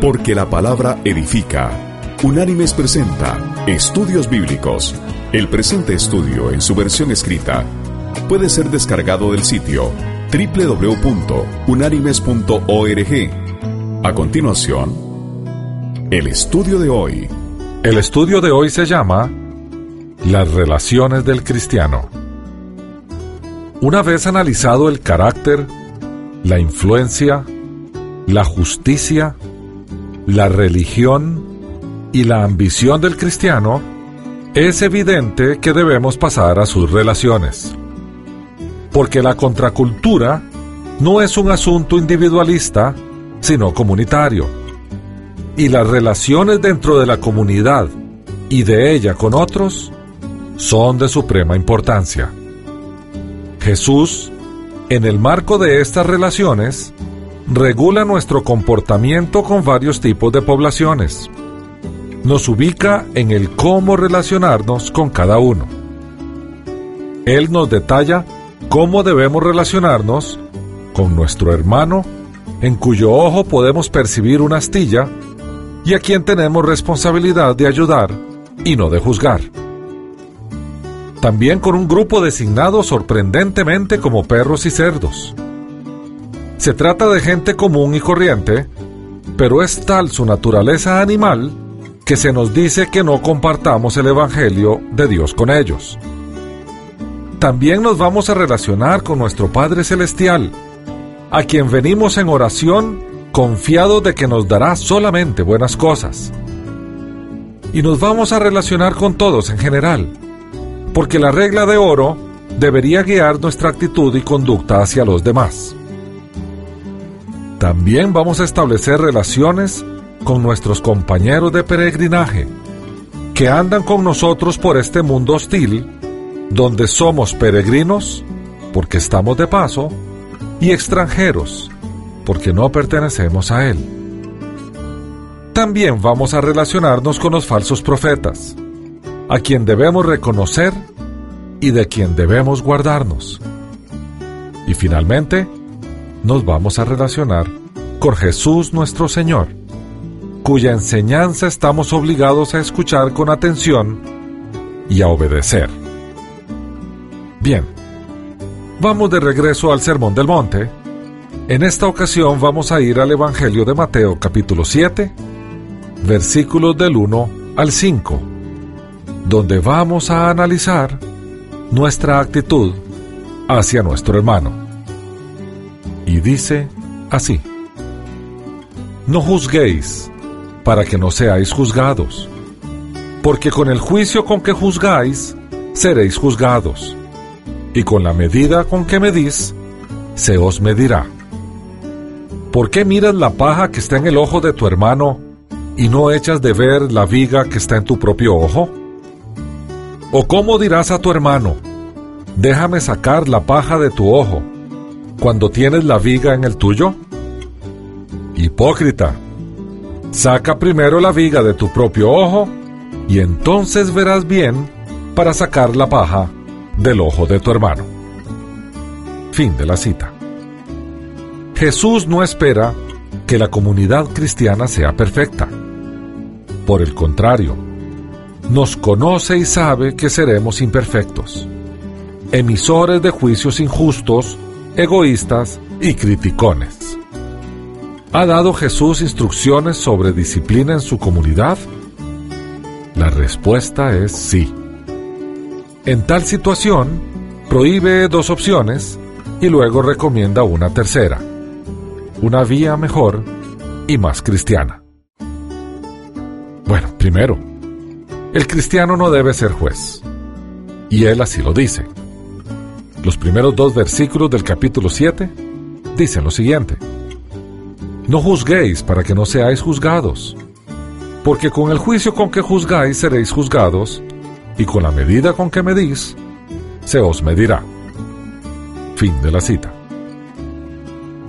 Porque la palabra edifica. Unánimes presenta Estudios Bíblicos. El presente estudio en su versión escrita puede ser descargado del sitio www.unánimes.org. A continuación, el estudio de hoy. El estudio de hoy se llama Las relaciones del cristiano. Una vez analizado el carácter, la influencia, la justicia, la religión y la ambición del cristiano, es evidente que debemos pasar a sus relaciones. Porque la contracultura no es un asunto individualista, sino comunitario. Y las relaciones dentro de la comunidad y de ella con otros son de suprema importancia. Jesús, en el marco de estas relaciones, regula nuestro comportamiento con varios tipos de poblaciones. Nos ubica en el cómo relacionarnos con cada uno. Él nos detalla cómo debemos relacionarnos con nuestro hermano, en cuyo ojo podemos percibir una astilla, y a quien tenemos responsabilidad de ayudar y no de juzgar también con un grupo designado sorprendentemente como perros y cerdos. Se trata de gente común y corriente, pero es tal su naturaleza animal que se nos dice que no compartamos el Evangelio de Dios con ellos. También nos vamos a relacionar con nuestro Padre Celestial, a quien venimos en oración confiados de que nos dará solamente buenas cosas. Y nos vamos a relacionar con todos en general, porque la regla de oro debería guiar nuestra actitud y conducta hacia los demás. También vamos a establecer relaciones con nuestros compañeros de peregrinaje, que andan con nosotros por este mundo hostil, donde somos peregrinos, porque estamos de paso, y extranjeros, porque no pertenecemos a él. También vamos a relacionarnos con los falsos profetas, a quien debemos reconocer y de quien debemos guardarnos. Y finalmente, nos vamos a relacionar con Jesús nuestro Señor, cuya enseñanza estamos obligados a escuchar con atención y a obedecer. Bien, vamos de regreso al Sermón del Monte. En esta ocasión vamos a ir al Evangelio de Mateo capítulo 7, versículos del 1 al 5 donde vamos a analizar nuestra actitud hacia nuestro hermano. Y dice así, no juzguéis para que no seáis juzgados, porque con el juicio con que juzgáis, seréis juzgados, y con la medida con que medís, se os medirá. ¿Por qué miras la paja que está en el ojo de tu hermano y no echas de ver la viga que está en tu propio ojo? ¿O cómo dirás a tu hermano, déjame sacar la paja de tu ojo, cuando tienes la viga en el tuyo? Hipócrita, saca primero la viga de tu propio ojo, y entonces verás bien para sacar la paja del ojo de tu hermano. Fin de la cita. Jesús no espera que la comunidad cristiana sea perfecta. Por el contrario, nos conoce y sabe que seremos imperfectos, emisores de juicios injustos, egoístas y criticones. ¿Ha dado Jesús instrucciones sobre disciplina en su comunidad? La respuesta es sí. En tal situación, prohíbe dos opciones y luego recomienda una tercera, una vía mejor y más cristiana. Bueno, primero, el cristiano no debe ser juez. Y él así lo dice. Los primeros dos versículos del capítulo 7 dicen lo siguiente. No juzguéis para que no seáis juzgados, porque con el juicio con que juzgáis seréis juzgados, y con la medida con que medís, se os medirá. Fin de la cita.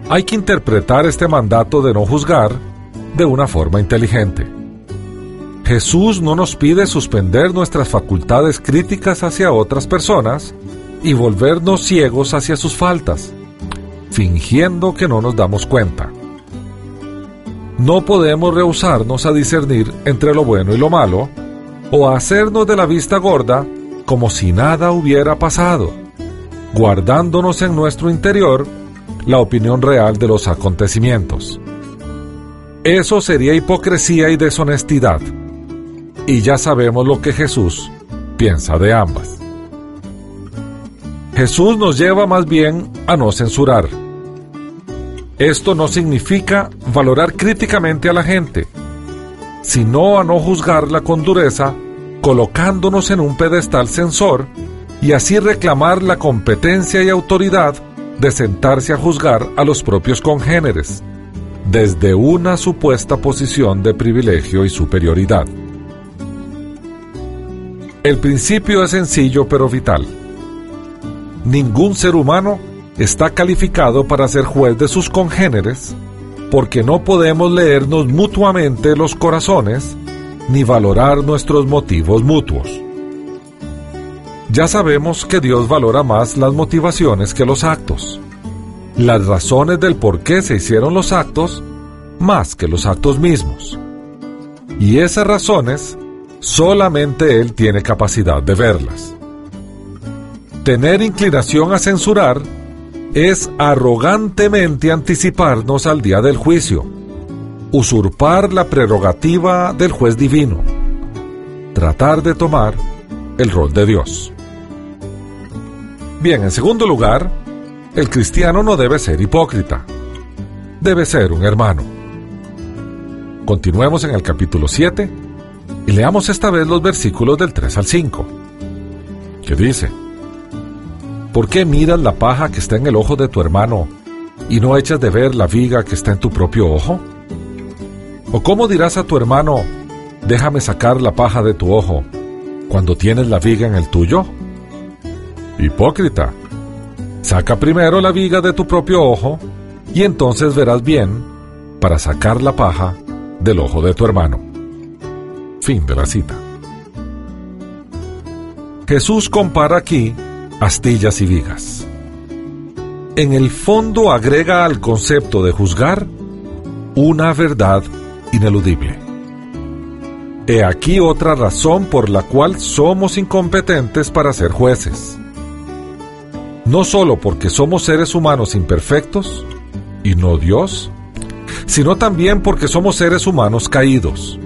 Hay que interpretar este mandato de no juzgar de una forma inteligente. Jesús no nos pide suspender nuestras facultades críticas hacia otras personas y volvernos ciegos hacia sus faltas, fingiendo que no nos damos cuenta. no podemos rehusarnos a discernir entre lo bueno y lo malo, o a hacernos de la vista gorda como si nada hubiera pasado, guardándonos en nuestro interior la opinión real de los acontecimientos. Eso sería hipocresía y deshonestidad, y ya sabemos lo que Jesús piensa de ambas. Jesús nos lleva más bien a no censurar. Esto no significa valorar críticamente a la gente, sino a no juzgarla con dureza, colocándonos en un pedestal censor y así reclamar la competencia y autoridad de sentarse a juzgar a los propios congéneres, desde una supuesta posición de privilegio y superioridad. El principio es sencillo pero vital. Ningún ser humano está calificado para ser juez de sus congéneres porque no podemos leernos mutuamente los corazones ni valorar nuestros motivos mutuos. Ya sabemos que Dios valora más las motivaciones que los actos, las razones del por qué se hicieron los actos más que los actos mismos. Y esas razones solamente Él tiene capacidad de verlas. Tener inclinación a censurar es arrogantemente anticiparnos al día del juicio, usurpar la prerrogativa del juez divino, tratar de tomar el rol de Dios. Bien, en segundo lugar, el cristiano no debe ser hipócrita, debe ser un hermano. Continuemos en el capítulo 7 y leamos esta vez los versículos del 3 al 5, que dice, ¿Por qué miras la paja que está en el ojo de tu hermano y no echas de ver la viga que está en tu propio ojo? ¿O cómo dirás a tu hermano, déjame sacar la paja de tu ojo, cuando tienes la viga en el tuyo? Hipócrita, saca primero la viga de tu propio ojo y entonces verás bien para sacar la paja del ojo de tu hermano. Fin de la cita. Jesús compara aquí astillas y vigas. En el fondo agrega al concepto de juzgar una verdad ineludible. He aquí otra razón por la cual somos incompetentes para ser jueces. No solo porque somos seres humanos imperfectos, y no Dios, sino también porque somos seres humanos caídos.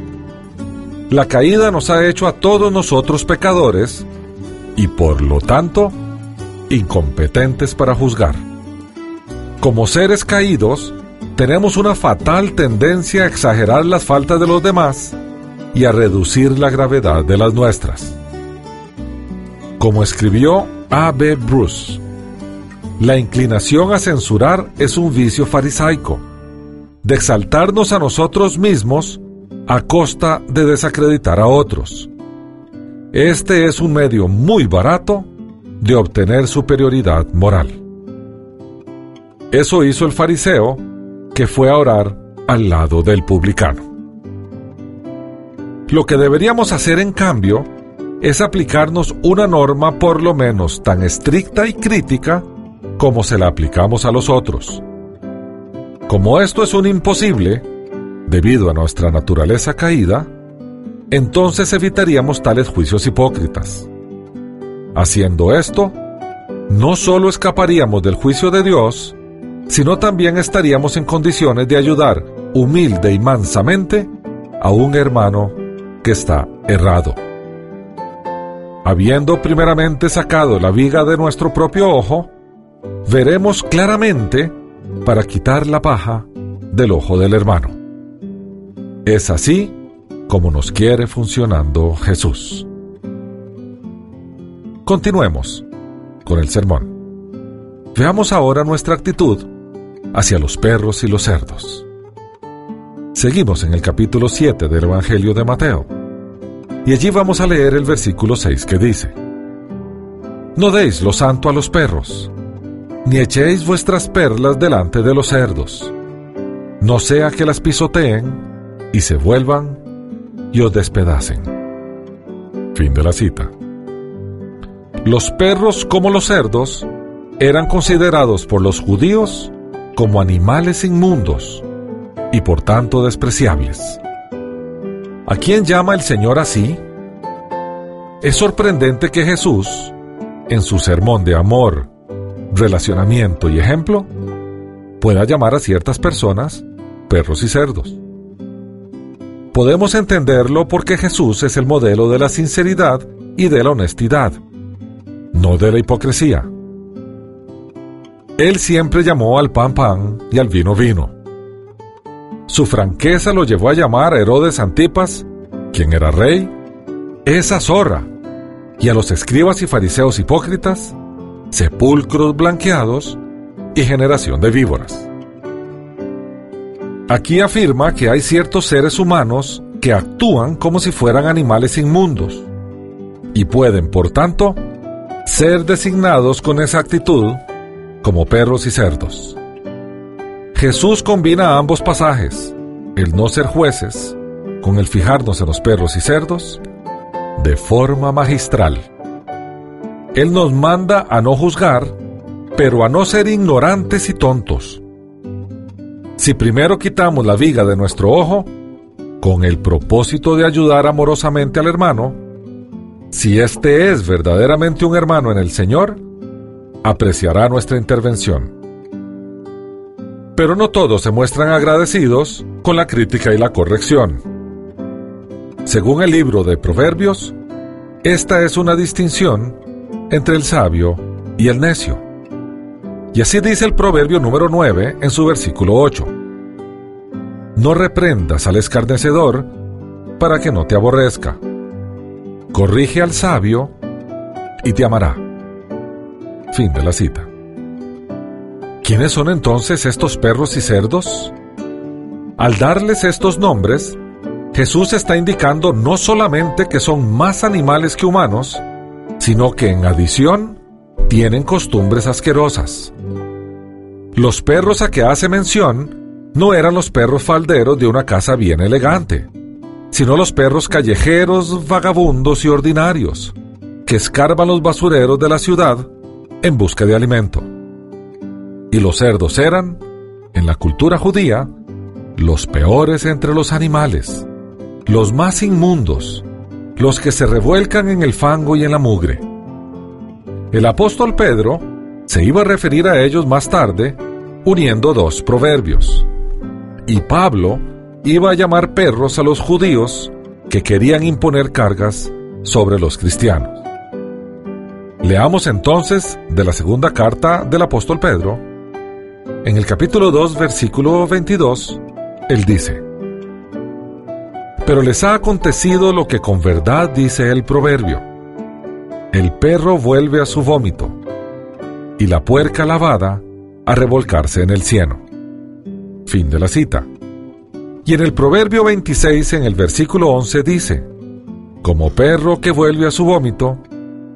La caída nos ha hecho a todos nosotros pecadores y por lo tanto incompetentes para juzgar. Como seres caídos, tenemos una fatal tendencia a exagerar las faltas de los demás y a reducir la gravedad de las nuestras. Como escribió A. B. Bruce, la inclinación a censurar es un vicio farisaico, de exaltarnos a nosotros mismos a costa de desacreditar a otros. Este es un medio muy barato de obtener superioridad moral. Eso hizo el fariseo que fue a orar al lado del publicano. Lo que deberíamos hacer en cambio es aplicarnos una norma por lo menos tan estricta y crítica como se la aplicamos a los otros. Como esto es un imposible, debido a nuestra naturaleza caída, entonces evitaríamos tales juicios hipócritas. Haciendo esto, no solo escaparíamos del juicio de Dios, sino también estaríamos en condiciones de ayudar humilde y mansamente a un hermano que está errado. Habiendo primeramente sacado la viga de nuestro propio ojo, veremos claramente para quitar la paja del ojo del hermano. Es así como nos quiere funcionando Jesús. Continuemos con el sermón. Veamos ahora nuestra actitud hacia los perros y los cerdos. Seguimos en el capítulo 7 del Evangelio de Mateo. Y allí vamos a leer el versículo 6 que dice, No deis lo santo a los perros, ni echéis vuestras perlas delante de los cerdos, no sea que las pisoteen y se vuelvan y os despedacen. Fin de la cita. Los perros como los cerdos eran considerados por los judíos como animales inmundos, y por tanto despreciables. ¿A quién llama el Señor así? Es sorprendente que Jesús, en su sermón de amor, relacionamiento y ejemplo, pueda llamar a ciertas personas perros y cerdos. Podemos entenderlo porque Jesús es el modelo de la sinceridad y de la honestidad, no de la hipocresía. Él siempre llamó al pan pan y al vino vino. Su franqueza lo llevó a llamar a Herodes Antipas, quien era rey, esa zorra, y a los escribas y fariseos hipócritas, sepulcros blanqueados y generación de víboras. Aquí afirma que hay ciertos seres humanos que actúan como si fueran animales inmundos y pueden, por tanto, ser designados con exactitud como perros y cerdos. Jesús combina ambos pasajes, el no ser jueces con el fijarnos en los perros y cerdos, de forma magistral. Él nos manda a no juzgar, pero a no ser ignorantes y tontos. Si primero quitamos la viga de nuestro ojo, con el propósito de ayudar amorosamente al hermano, si éste es verdaderamente un hermano en el Señor, apreciará nuestra intervención. Pero no todos se muestran agradecidos con la crítica y la corrección. Según el libro de Proverbios, esta es una distinción entre el sabio y el necio. Y así dice el proverbio número 9 en su versículo 8. No reprendas al escarnecedor para que no te aborrezca. Corrige al sabio y te amará. Fin de la cita. ¿Quiénes son entonces estos perros y cerdos? Al darles estos nombres, Jesús está indicando no solamente que son más animales que humanos, sino que en adición tienen costumbres asquerosas. Los perros a que hace mención no eran los perros falderos de una casa bien elegante, sino los perros callejeros, vagabundos y ordinarios, que escarban los basureros de la ciudad en busca de alimento. Y los cerdos eran, en la cultura judía, los peores entre los animales, los más inmundos, los que se revuelcan en el fango y en la mugre. El apóstol Pedro se iba a referir a ellos más tarde, uniendo dos proverbios. Y Pablo iba a llamar perros a los judíos que querían imponer cargas sobre los cristianos. Leamos entonces de la segunda carta del apóstol Pedro. En el capítulo 2, versículo 22, él dice, Pero les ha acontecido lo que con verdad dice el proverbio. El perro vuelve a su vómito, y la puerca lavada a revolcarse en el cieno. Fin de la cita. Y en el proverbio 26, en el versículo 11, dice, Como perro que vuelve a su vómito,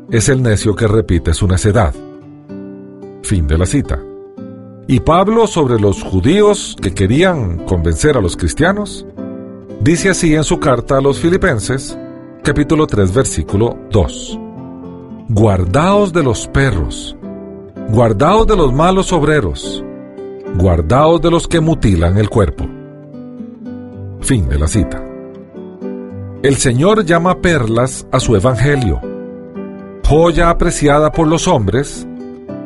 es el necio que repite su necedad. Fin de la cita. Y Pablo sobre los judíos que querían convencer a los cristianos, dice así en su carta a los filipenses, capítulo 3, versículo 2. Guardaos de los perros, guardaos de los malos obreros, guardaos de los que mutilan el cuerpo. Fin de la cita. El Señor llama perlas a su evangelio joya apreciada por los hombres,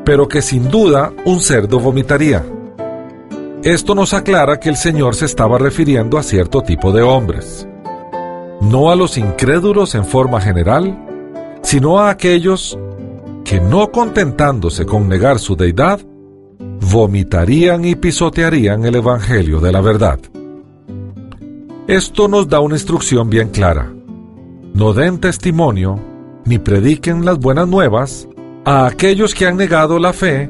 pero que sin duda un cerdo vomitaría. Esto nos aclara que el Señor se estaba refiriendo a cierto tipo de hombres, no a los incrédulos en forma general, sino a aquellos que no contentándose con negar su deidad, vomitarían y pisotearían el Evangelio de la verdad. Esto nos da una instrucción bien clara. No den testimonio ni prediquen las buenas nuevas a aquellos que han negado la fe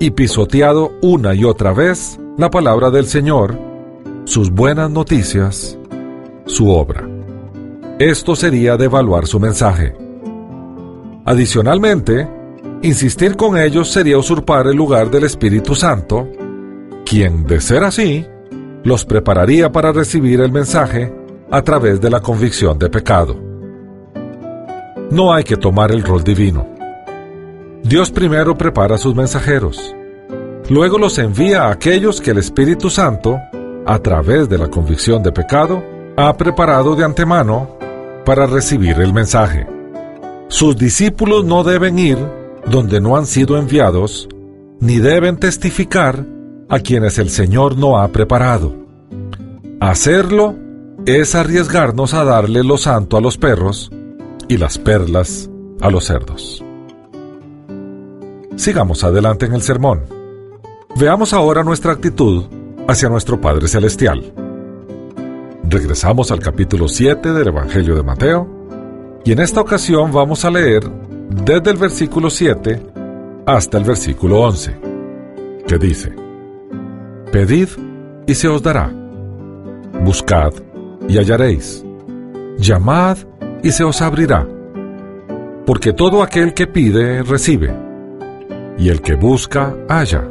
y pisoteado una y otra vez la palabra del Señor, sus buenas noticias, su obra. Esto sería devaluar su mensaje. Adicionalmente, insistir con ellos sería usurpar el lugar del Espíritu Santo, quien, de ser así, los prepararía para recibir el mensaje a través de la convicción de pecado no hay que tomar el rol divino. Dios primero prepara a sus mensajeros, luego los envía a aquellos que el Espíritu Santo a través de la convicción de pecado, ha preparado de antemano para recibir el mensaje. Sus discípulos no deben ir donde no han sido enviados, ni deben testificar a quienes el Señor no ha preparado. Hacerlo es arriesgarnos a darle lo santo a los perros y las perlas a los cerdos. Sigamos adelante en el sermón. Veamos ahora nuestra actitud hacia nuestro Padre Celestial. Regresamos al capítulo 7 del Evangelio de Mateo y en esta ocasión vamos a leer desde el versículo 7 hasta el versículo 11, que dice, Pedid y se os dará, buscad y hallaréis, llamad y se os abrirá, porque todo aquel que pide recibe y el que busca, halla,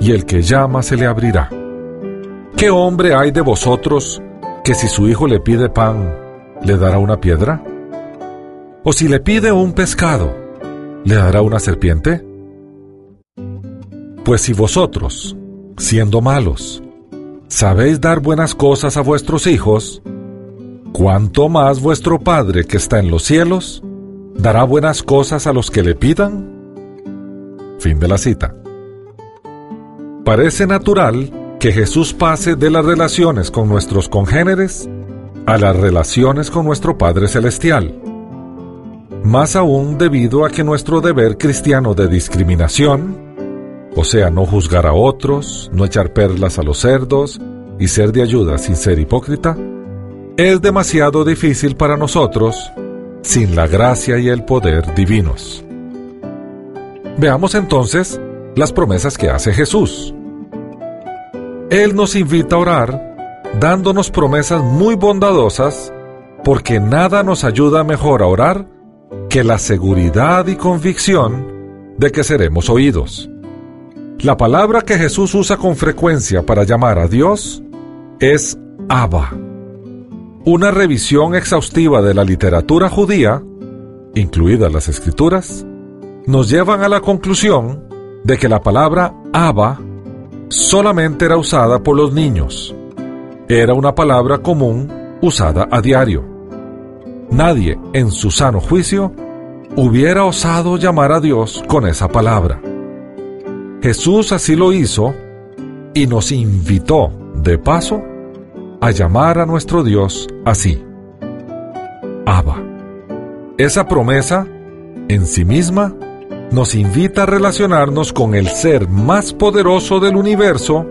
y el que llama se le abrirá. ¿Qué hombre hay de vosotros que si su hijo le pide pan, le dará una piedra? ¿O si le pide un pescado, le dará una serpiente? Pues si vosotros, siendo malos, sabéis dar buenas cosas a vuestros hijos, ¿cuánto más vuestro Padre que está en los cielos dará buenas cosas a los que le pidan? Fin de la cita. Parece natural que Jesús pase de las relaciones con nuestros congéneres a las relaciones con nuestro Padre Celestial. Más aún debido a que nuestro deber cristiano de discriminación, o sea, no juzgar a otros, no echar perlas a los cerdos y ser de ayuda sin ser hipócrita, es demasiado difícil para nosotros sin la gracia y el poder divinos. Veamos entonces las promesas que hace Jesús. Él nos invita a orar dándonos promesas muy bondadosas porque nada nos ayuda mejor a orar que la seguridad y convicción de que seremos oídos. La palabra que Jesús usa con frecuencia para llamar a Dios es Abba. Una revisión exhaustiva de la literatura judía, incluidas las escrituras, nos llevan a la conclusión de que la palabra Abba solamente era usada por los niños. Era una palabra común usada a diario. Nadie, en su sano juicio, hubiera osado llamar a Dios con esa palabra. Jesús así lo hizo y nos invitó, de paso, a llamar a nuestro Dios así. Abba. Esa promesa, en sí misma, nos invita a relacionarnos con el ser más poderoso del universo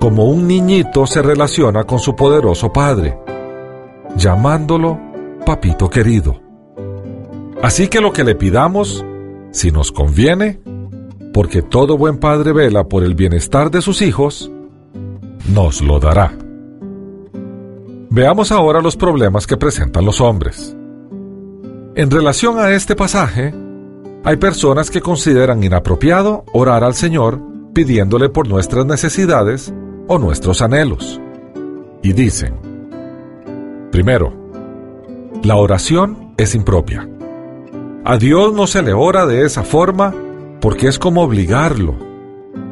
como un niñito se relaciona con su poderoso padre, llamándolo papito querido. Así que lo que le pidamos, si nos conviene, porque todo buen padre vela por el bienestar de sus hijos, nos lo dará. Veamos ahora los problemas que presentan los hombres. En relación a este pasaje, hay personas que consideran inapropiado orar al Señor pidiéndole por nuestras necesidades o nuestros anhelos. Y dicen, primero, la oración es impropia. A Dios no se le ora de esa forma porque es como obligarlo,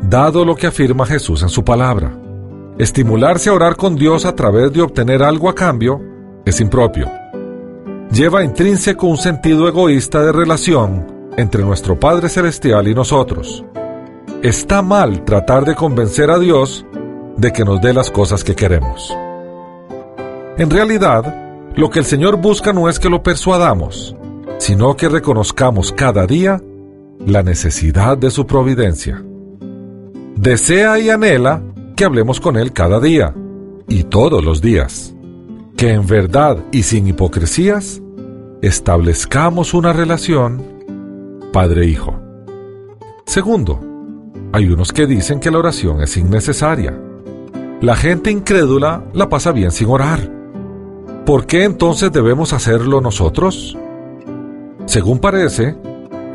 dado lo que afirma Jesús en su palabra. Estimularse a orar con Dios a través de obtener algo a cambio es impropio. Lleva intrínseco un sentido egoísta de relación entre nuestro Padre Celestial y nosotros. Está mal tratar de convencer a Dios de que nos dé las cosas que queremos. En realidad, lo que el Señor busca no es que lo persuadamos, sino que reconozcamos cada día la necesidad de su providencia. Desea y anhela que hablemos con Él cada día y todos los días, que en verdad y sin hipocresías establezcamos una relación Padre-Hijo. Segundo, hay unos que dicen que la oración es innecesaria. La gente incrédula la pasa bien sin orar. ¿Por qué entonces debemos hacerlo nosotros? Según parece,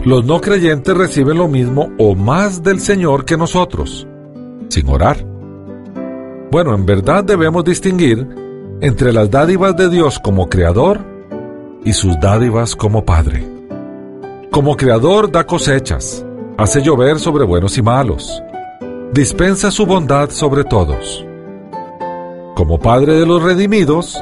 los no creyentes reciben lo mismo o más del Señor que nosotros, sin orar. Bueno, en verdad debemos distinguir entre las dádivas de Dios como Creador y sus dádivas como Padre. Como creador da cosechas, hace llover sobre buenos y malos, dispensa su bondad sobre todos. como Padre de los redimidos,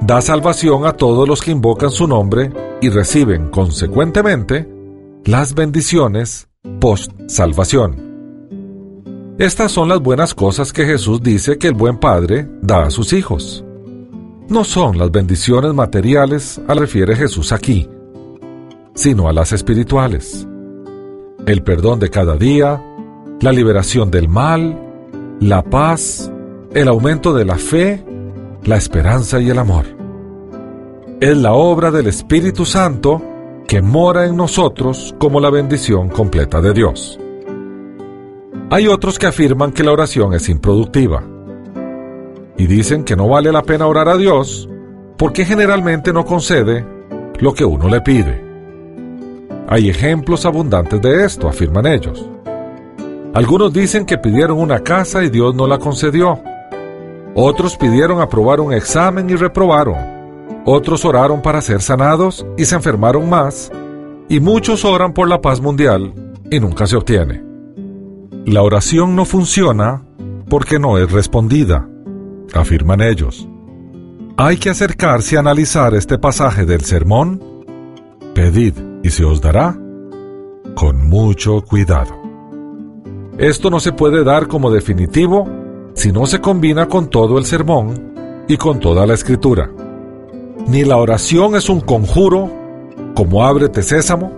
da salvación a todos los que invocan su nombre y reciben consecuentemente las bendiciones post-salvación. Estas son las buenas cosas que Jesús dice que el buen Padre da a sus hijos. No son las bendiciones materiales a refiere Jesús aquí, sino a las espirituales. El perdón de cada día, la liberación del mal, la paz, el aumento de la fe, la esperanza y el amor. Es la obra del Espíritu Santo que mora en nosotros como la bendición completa de Dios. Hay otros que afirman que la oración es improductiva y dicen que no vale la pena orar a Dios porque generalmente no concede lo que uno le pide. Hay ejemplos abundantes de esto, afirman ellos. Algunos dicen que pidieron una casa y Dios no la concedió. Otros pidieron aprobar un examen y reprobaron. Otros oraron para ser sanados y se enfermaron más. Y muchos oran por la paz mundial y nunca se obtiene. La oración no funciona porque no es respondida, afirman ellos. Hay que acercarse a analizar este pasaje del sermón. Pedid y se os dará con mucho cuidado. Esto no se puede dar como definitivo si no se combina con todo el sermón y con toda la escritura. Ni la oración es un conjuro, como ábrete sésamo,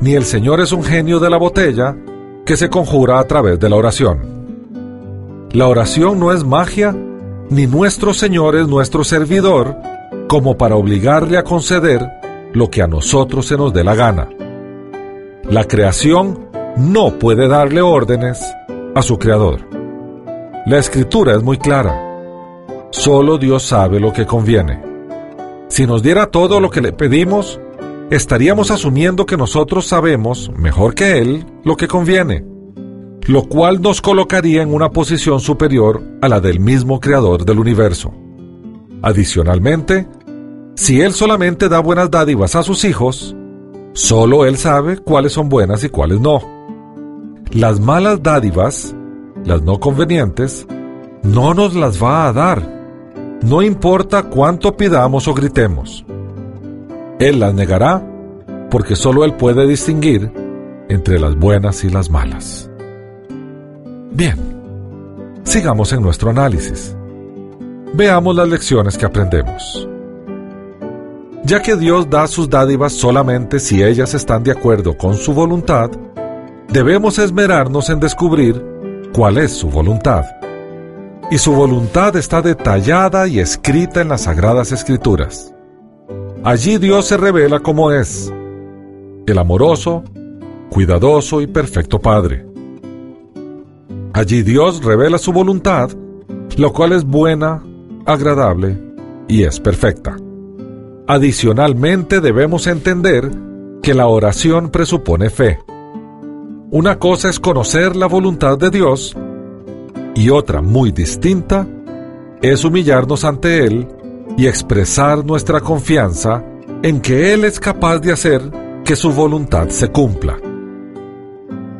ni el Señor es un genio de la botella, que se conjura a través de la oración. La oración no es magia, ni nuestro Señor es nuestro servidor, como para obligarle a conceder lo que a nosotros se nos dé la gana. La creación no puede darle órdenes a su creador. La escritura es muy clara. Solo Dios sabe lo que conviene. Si nos diera todo lo que le pedimos, estaríamos asumiendo que nosotros sabemos, mejor que Él, lo que conviene, lo cual nos colocaría en una posición superior a la del mismo Creador del universo. Adicionalmente, si Él solamente da buenas dádivas a sus hijos, solo Él sabe cuáles son buenas y cuáles no. Las malas dádivas, las no convenientes, no nos las va a dar, no importa cuánto pidamos o gritemos. Él las negará porque solo Él puede distinguir entre las buenas y las malas. Bien, sigamos en nuestro análisis. Veamos las lecciones que aprendemos. Ya que Dios da sus dádivas solamente si ellas están de acuerdo con su voluntad, debemos esmerarnos en descubrir cuál es su voluntad. Y su voluntad está detallada y escrita en las Sagradas Escrituras. Allí Dios se revela como es, el amoroso, cuidadoso y perfecto Padre. Allí Dios revela su voluntad, lo cual es buena, agradable y es perfecta. Adicionalmente debemos entender que la oración presupone fe. Una cosa es conocer la voluntad de Dios y otra muy distinta es humillarnos ante Él y expresar nuestra confianza en que Él es capaz de hacer que su voluntad se cumpla.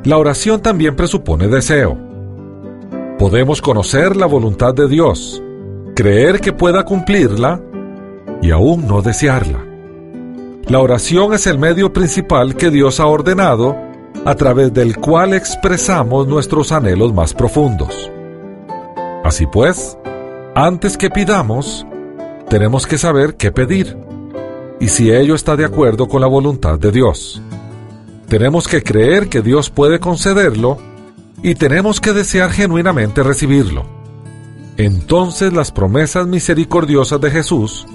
La oración también presupone deseo. Podemos conocer la voluntad de Dios, creer que pueda cumplirla y aún no desearla. La oración es el medio principal que Dios ha ordenado a través del cual expresamos nuestros anhelos más profundos. Así pues, antes que pidamos, tenemos que saber qué pedir y si ello está de acuerdo con la voluntad de Dios. Tenemos que creer que Dios puede concederlo y tenemos que desear genuinamente recibirlo. Entonces las promesas misericordiosas de Jesús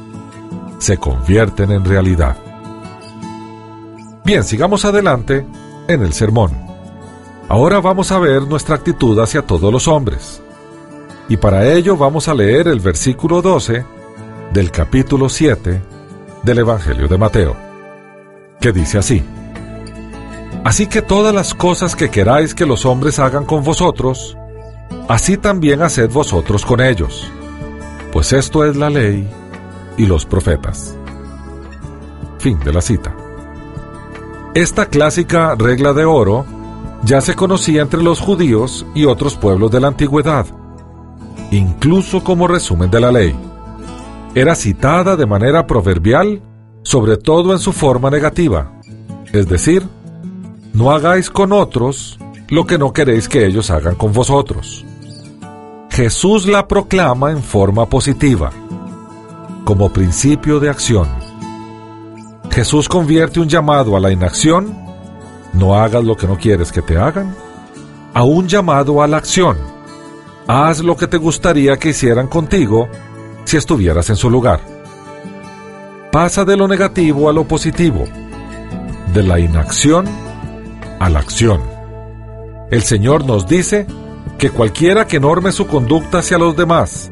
se convierten en realidad. Bien, sigamos adelante en el sermón. Ahora vamos a ver nuestra actitud hacia todos los hombres. Y para ello vamos a leer el versículo 12 del capítulo 7 del Evangelio de Mateo, que dice así, Así que todas las cosas que queráis que los hombres hagan con vosotros, así también haced vosotros con ellos, pues esto es la ley y los profetas. Fin de la cita. Esta clásica regla de oro ya se conocía entre los judíos y otros pueblos de la antigüedad incluso como resumen de la ley. Era citada de manera proverbial, sobre todo en su forma negativa, es decir, no hagáis con otros lo que no queréis que ellos hagan con vosotros. Jesús la proclama en forma positiva, como principio de acción. Jesús convierte un llamado a la inacción, no hagas lo que no quieres que te hagan, a un llamado a la acción. Haz lo que te gustaría que hicieran contigo si estuvieras en su lugar. Pasa de lo negativo a lo positivo, de la inacción a la acción. El Señor nos dice que cualquiera que norme su conducta hacia los demás,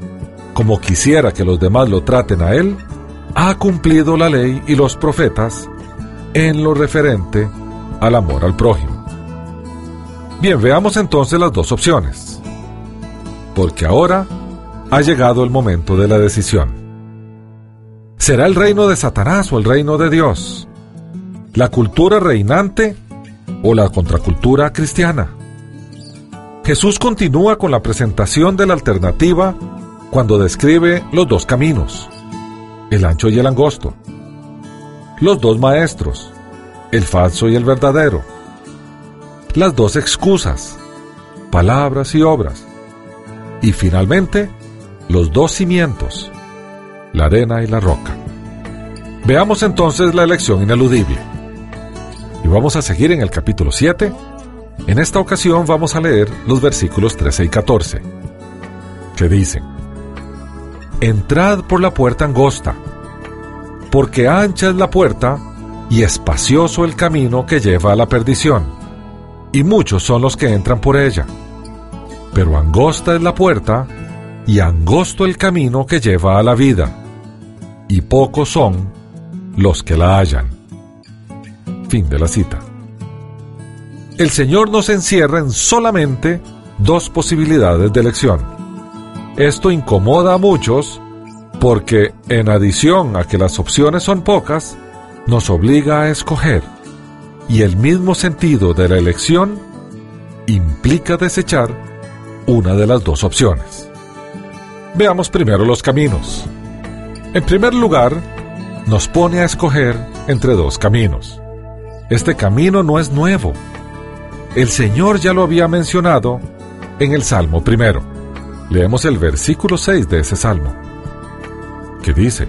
como quisiera que los demás lo traten a Él, ha cumplido la ley y los profetas en lo referente al amor al prójimo. Bien, veamos entonces las dos opciones. Porque ahora ha llegado el momento de la decisión. ¿Será el reino de Satanás o el reino de Dios? ¿La cultura reinante o la contracultura cristiana? Jesús continúa con la presentación de la alternativa cuando describe los dos caminos, el ancho y el angosto, los dos maestros, el falso y el verdadero, las dos excusas, palabras y obras, y finalmente los dos cimientos, la arena y la roca. Veamos entonces la elección ineludible. Y vamos a seguir en el capítulo 7. En esta ocasión vamos a leer los versículos 13 y 14, que dicen, Entrad por la puerta angosta, porque ancha es la puerta y espacioso el camino que lleva a la perdición y muchos son los que entran por ella. Pero angosta es la puerta y angosto el camino que lleva a la vida, y pocos son los que la hallan. Fin de la cita. El Señor nos encierra en solamente dos posibilidades de elección. Esto incomoda a muchos porque, en adición a que las opciones son pocas, nos obliga a escoger y el mismo sentido de la elección implica desechar una de las dos opciones. Veamos primero los caminos. En primer lugar, nos pone a escoger entre dos caminos. Este camino no es nuevo. El Señor ya lo había mencionado en el Salmo primero. Leemos el versículo 6 de ese Salmo, que dice,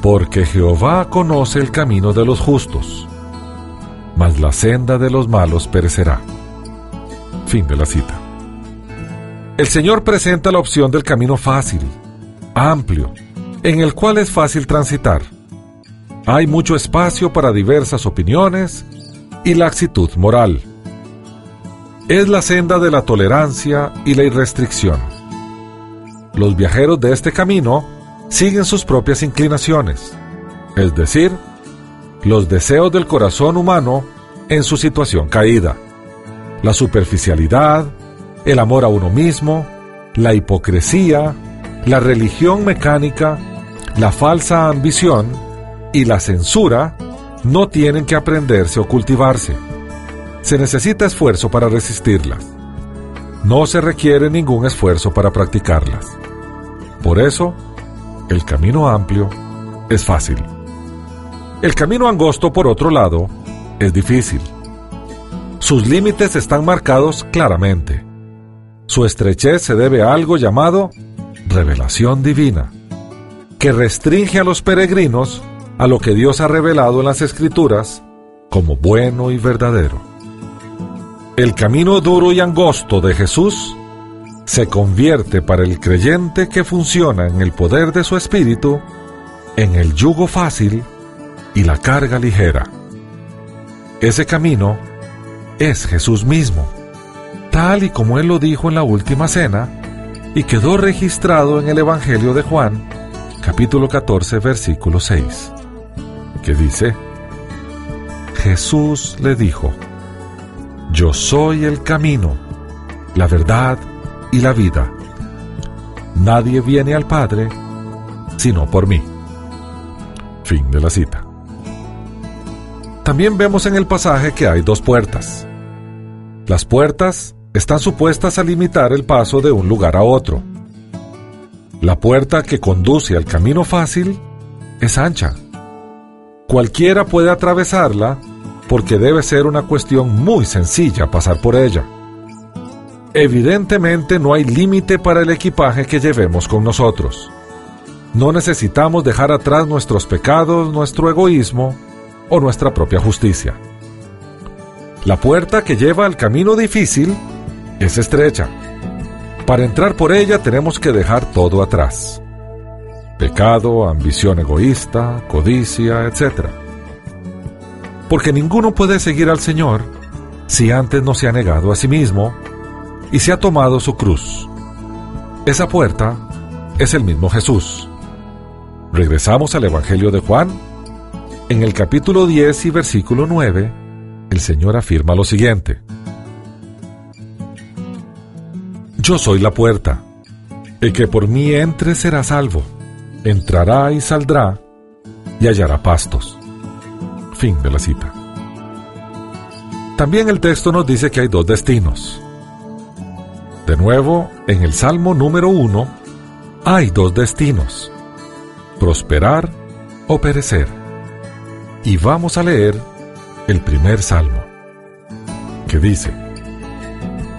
Porque Jehová conoce el camino de los justos mas la senda de los malos perecerá. Fin de la cita. El Señor presenta la opción del camino fácil, amplio, en el cual es fácil transitar. Hay mucho espacio para diversas opiniones y la actitud moral. Es la senda de la tolerancia y la irrestricción. Los viajeros de este camino siguen sus propias inclinaciones, es decir, los deseos del corazón humano en su situación caída. La superficialidad, el amor a uno mismo, la hipocresía, la religión mecánica, la falsa ambición y la censura no tienen que aprenderse o cultivarse. Se necesita esfuerzo para resistirlas. No se requiere ningún esfuerzo para practicarlas. Por eso, el camino amplio es fácil. El camino angosto, por otro lado, es difícil. Sus límites están marcados claramente. Su estrechez se debe a algo llamado revelación divina, que restringe a los peregrinos a lo que Dios ha revelado en las Escrituras como bueno y verdadero. El camino duro y angosto de Jesús se convierte para el creyente que funciona en el poder de su espíritu en el yugo fácil y la carga ligera. Ese camino es Jesús mismo, tal y como Él lo dijo en la última cena y quedó registrado en el Evangelio de Juan, capítulo 14, versículo 6, que dice, Jesús le dijo, Yo soy el camino, la verdad y la vida. Nadie viene al Padre sino por mí. Fin de la cita. También vemos en el pasaje que hay dos puertas. Las puertas están supuestas a limitar el paso de un lugar a otro. La puerta que conduce al camino fácil es ancha. Cualquiera puede atravesarla porque debe ser una cuestión muy sencilla pasar por ella. Evidentemente no hay límite para el equipaje que llevemos con nosotros. No necesitamos dejar atrás nuestros pecados, nuestro egoísmo o nuestra propia justicia. La puerta que lleva al camino difícil es estrecha. Para entrar por ella tenemos que dejar todo atrás. Pecado, ambición egoísta, codicia, etc. Porque ninguno puede seguir al Señor si antes no se ha negado a sí mismo y se ha tomado su cruz. Esa puerta es el mismo Jesús. Regresamos al Evangelio de Juan. En el capítulo 10 y versículo 9, el Señor afirma lo siguiente. Yo soy la puerta. El que por mí entre será salvo. Entrará y saldrá y hallará pastos. Fin de la cita. También el texto nos dice que hay dos destinos. De nuevo, en el Salmo número uno, hay dos destinos, prosperar o perecer. Y vamos a leer el primer Salmo, que dice,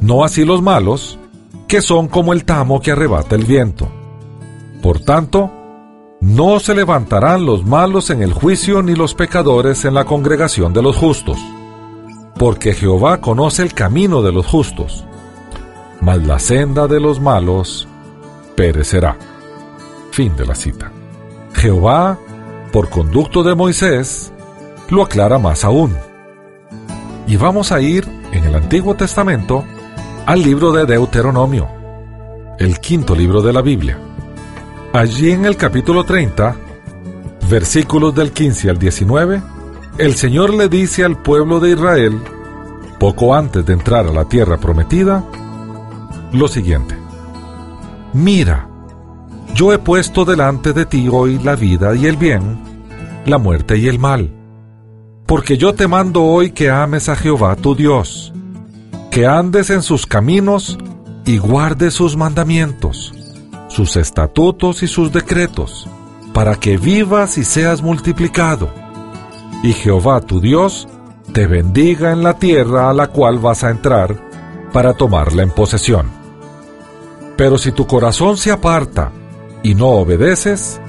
No así los malos, que son como el tamo que arrebata el viento. Por tanto, no se levantarán los malos en el juicio ni los pecadores en la congregación de los justos, porque Jehová conoce el camino de los justos, mas la senda de los malos perecerá. Fin de la cita. Jehová, por conducto de Moisés, lo aclara más aún. Y vamos a ir en el Antiguo Testamento al libro de Deuteronomio, el quinto libro de la Biblia. Allí en el capítulo 30, versículos del 15 al 19, el Señor le dice al pueblo de Israel, poco antes de entrar a la tierra prometida, lo siguiente. Mira, yo he puesto delante de ti hoy la vida y el bien, la muerte y el mal. Porque yo te mando hoy que ames a Jehová tu Dios, que andes en sus caminos y guardes sus mandamientos, sus estatutos y sus decretos, para que vivas y seas multiplicado. Y Jehová tu Dios te bendiga en la tierra a la cual vas a entrar para tomarla en posesión. Pero si tu corazón se aparta y no obedeces,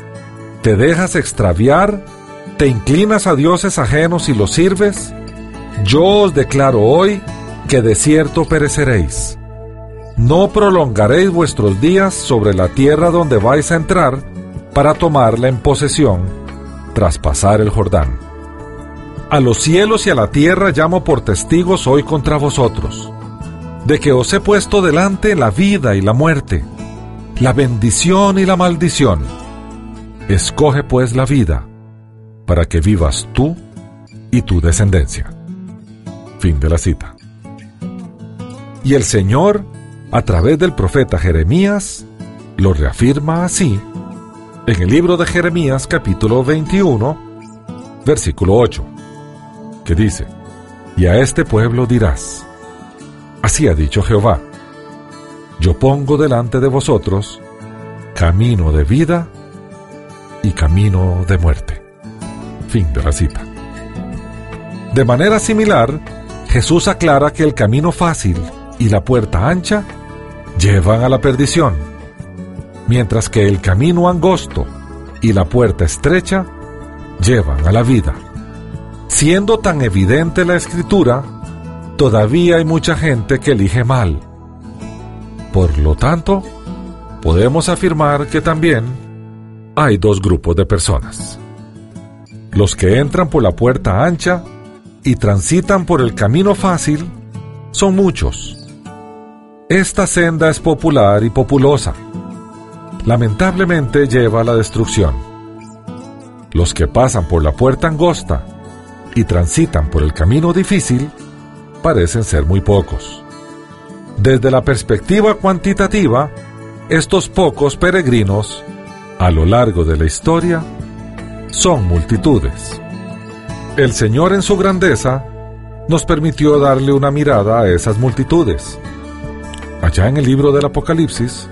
te dejas extraviar, te inclinas a dioses ajenos y los sirves, yo os declaro hoy que de cierto pereceréis. No prolongaréis vuestros días sobre la tierra donde vais a entrar para tomarla en posesión tras pasar el Jordán. A los cielos y a la tierra llamo por testigos hoy contra vosotros de que os he puesto delante la vida y la muerte, la bendición y la maldición. Escoge pues la vida, para que vivas tú y tu descendencia. Fin de la cita. Y el Señor, a través del profeta Jeremías, lo reafirma así en el libro de Jeremías capítulo 21, versículo 8, que dice, Y a este pueblo dirás, Así ha dicho Jehová, yo pongo delante de vosotros camino de vida y camino de muerte. Fin de la cita. De manera similar, Jesús aclara que el camino fácil y la puerta ancha llevan a la perdición, mientras que el camino angosto y la puerta estrecha llevan a la vida. Siendo tan evidente la escritura, todavía hay mucha gente que elige mal. Por lo tanto, podemos afirmar que también hay dos grupos de personas. Los que entran por la puerta ancha y transitan por el camino fácil son muchos. Esta senda es popular y populosa. lamentablemente lleva a la destrucción. Los que pasan por la puerta angosta y transitan por el camino difícil parecen ser muy pocos. Desde la perspectiva cuantitativa, estos pocos peregrinos, a lo largo de la historia, son multitudes. El Señor en su grandeza nos permitió darle una mirada a esas multitudes. Allá en el libro del Apocalipsis,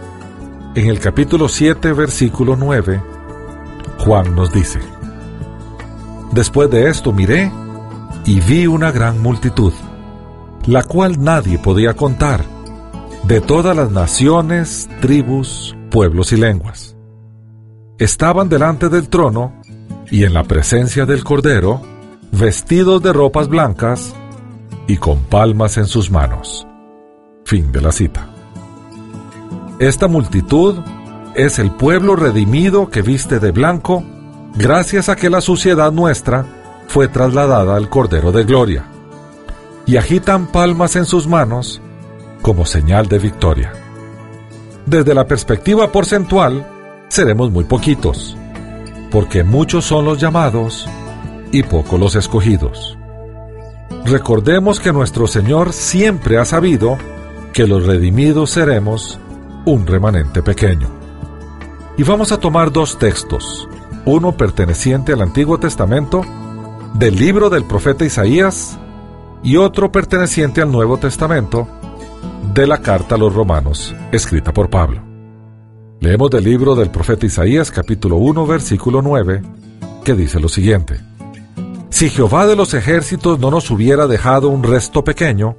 en el capítulo 7, versículo 9, Juan nos dice, Después de esto miré y vi una gran multitud, la cual nadie podía contar, de todas las naciones, tribus, pueblos y lenguas. Estaban delante del trono y en la presencia del Cordero, vestidos de ropas blancas y con palmas en sus manos. Fin de la cita. Esta multitud es el pueblo redimido que viste de blanco gracias a que la suciedad nuestra fue trasladada al Cordero de Gloria, y agitan palmas en sus manos como señal de victoria. Desde la perspectiva porcentual, seremos muy poquitos, porque muchos son los llamados y pocos los escogidos. Recordemos que nuestro Señor siempre ha sabido que los redimidos seremos un remanente pequeño. Y vamos a tomar dos textos, uno perteneciente al Antiguo Testamento, del libro del profeta Isaías, y otro perteneciente al Nuevo Testamento, de la carta a los romanos, escrita por Pablo. Leemos del libro del profeta Isaías capítulo 1 versículo 9, que dice lo siguiente. Si Jehová de los ejércitos no nos hubiera dejado un resto pequeño,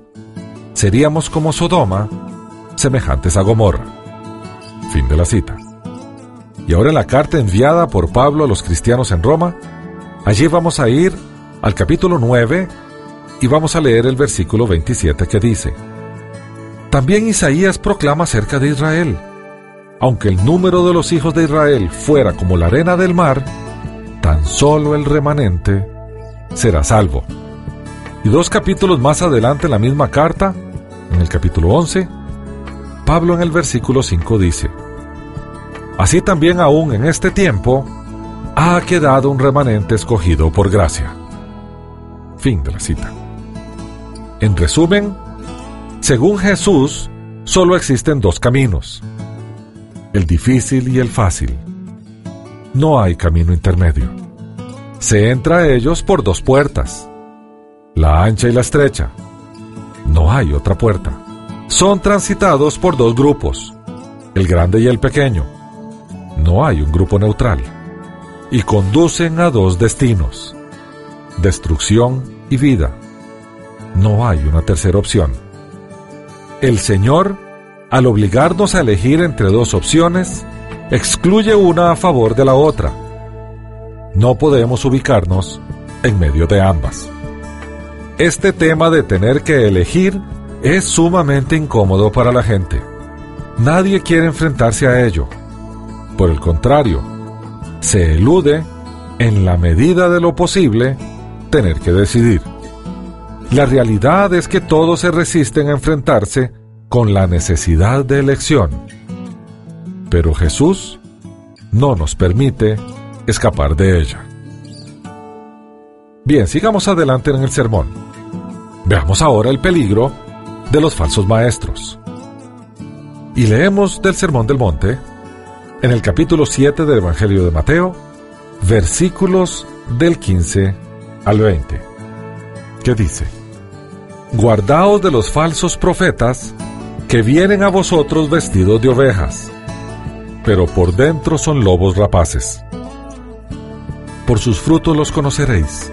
seríamos como Sodoma, semejantes a Gomorra. Fin de la cita. Y ahora en la carta enviada por Pablo a los cristianos en Roma, allí vamos a ir al capítulo 9 y vamos a leer el versículo 27 que dice, También Isaías proclama acerca de Israel, aunque el número de los hijos de Israel fuera como la arena del mar, tan solo el remanente será salvo. Y dos capítulos más adelante en la misma carta, en el capítulo 11, Pablo en el versículo 5 dice, Así también aún en este tiempo ha quedado un remanente escogido por gracia. Fin de la cita. En resumen, según Jesús, solo existen dos caminos, el difícil y el fácil. No hay camino intermedio. Se entra a ellos por dos puertas, la ancha y la estrecha. No hay otra puerta. Son transitados por dos grupos, el grande y el pequeño no hay un grupo neutral, y conducen a dos destinos, destrucción y vida. No hay una tercera opción. El Señor, al obligarnos a elegir entre dos opciones, excluye una a favor de la otra. No podemos ubicarnos en medio de ambas. Este tema de tener que elegir es sumamente incómodo para la gente. Nadie quiere enfrentarse a ello por el contrario, se elude, en la medida de lo posible, tener que decidir. La realidad es que todos se resisten a enfrentarse con la necesidad de elección. Pero Jesús no nos permite escapar de ella. Bien, sigamos adelante en el sermón. Veamos ahora el peligro de los falsos maestros. Y leemos del Sermón del Monte, en el capítulo 7 del Evangelio de Mateo, versículos del 15 al 20, que dice, Guardaos de los falsos profetas que vienen a vosotros vestidos de ovejas, pero por dentro son lobos rapaces. Por sus frutos los conoceréis.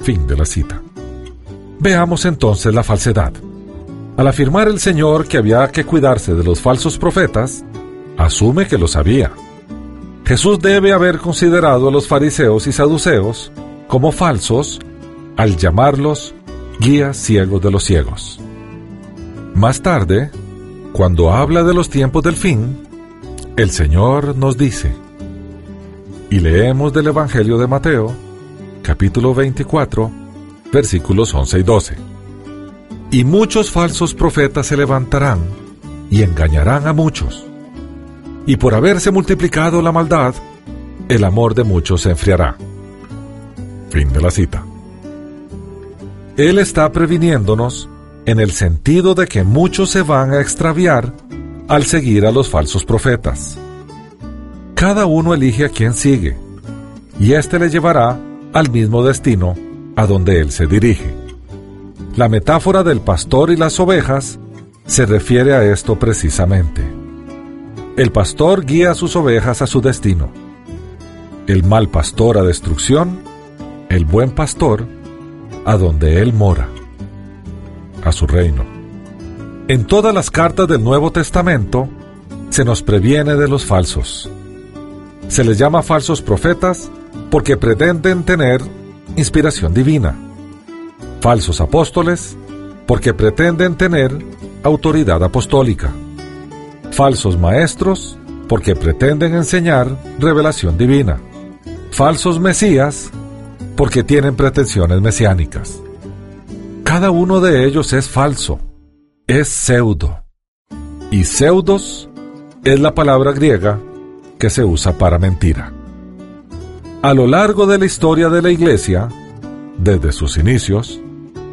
Fin de la cita. Veamos entonces la falsedad. Al afirmar el Señor que había que cuidarse de los falsos profetas, asume que lo sabía. Jesús debe haber considerado a los fariseos y saduceos como falsos al llamarlos guías ciegos de los ciegos. Más tarde, cuando habla de los tiempos del fin, el Señor nos dice, y leemos del Evangelio de Mateo, capítulo 24, versículos 11 y 12. Y muchos falsos profetas se levantarán y engañarán a muchos. Y por haberse multiplicado la maldad, el amor de muchos se enfriará. Fin de la cita. Él está previniéndonos en el sentido de que muchos se van a extraviar al seguir a los falsos profetas. Cada uno elige a quien sigue, y éste le llevará al mismo destino a donde él se dirige. La metáfora del pastor y las ovejas se refiere a esto precisamente. El pastor guía a sus ovejas a su destino. El mal pastor a destrucción, el buen pastor a donde él mora, a su reino. En todas las cartas del Nuevo Testamento se nos previene de los falsos. Se les llama falsos profetas porque pretenden tener inspiración divina. Falsos apóstoles porque pretenden tener autoridad apostólica. Falsos maestros porque pretenden enseñar revelación divina. Falsos mesías porque tienen pretensiones mesiánicas. Cada uno de ellos es falso es pseudo. Y pseudos es la palabra griega que se usa para mentira. A lo largo de la historia de la Iglesia, desde sus inicios,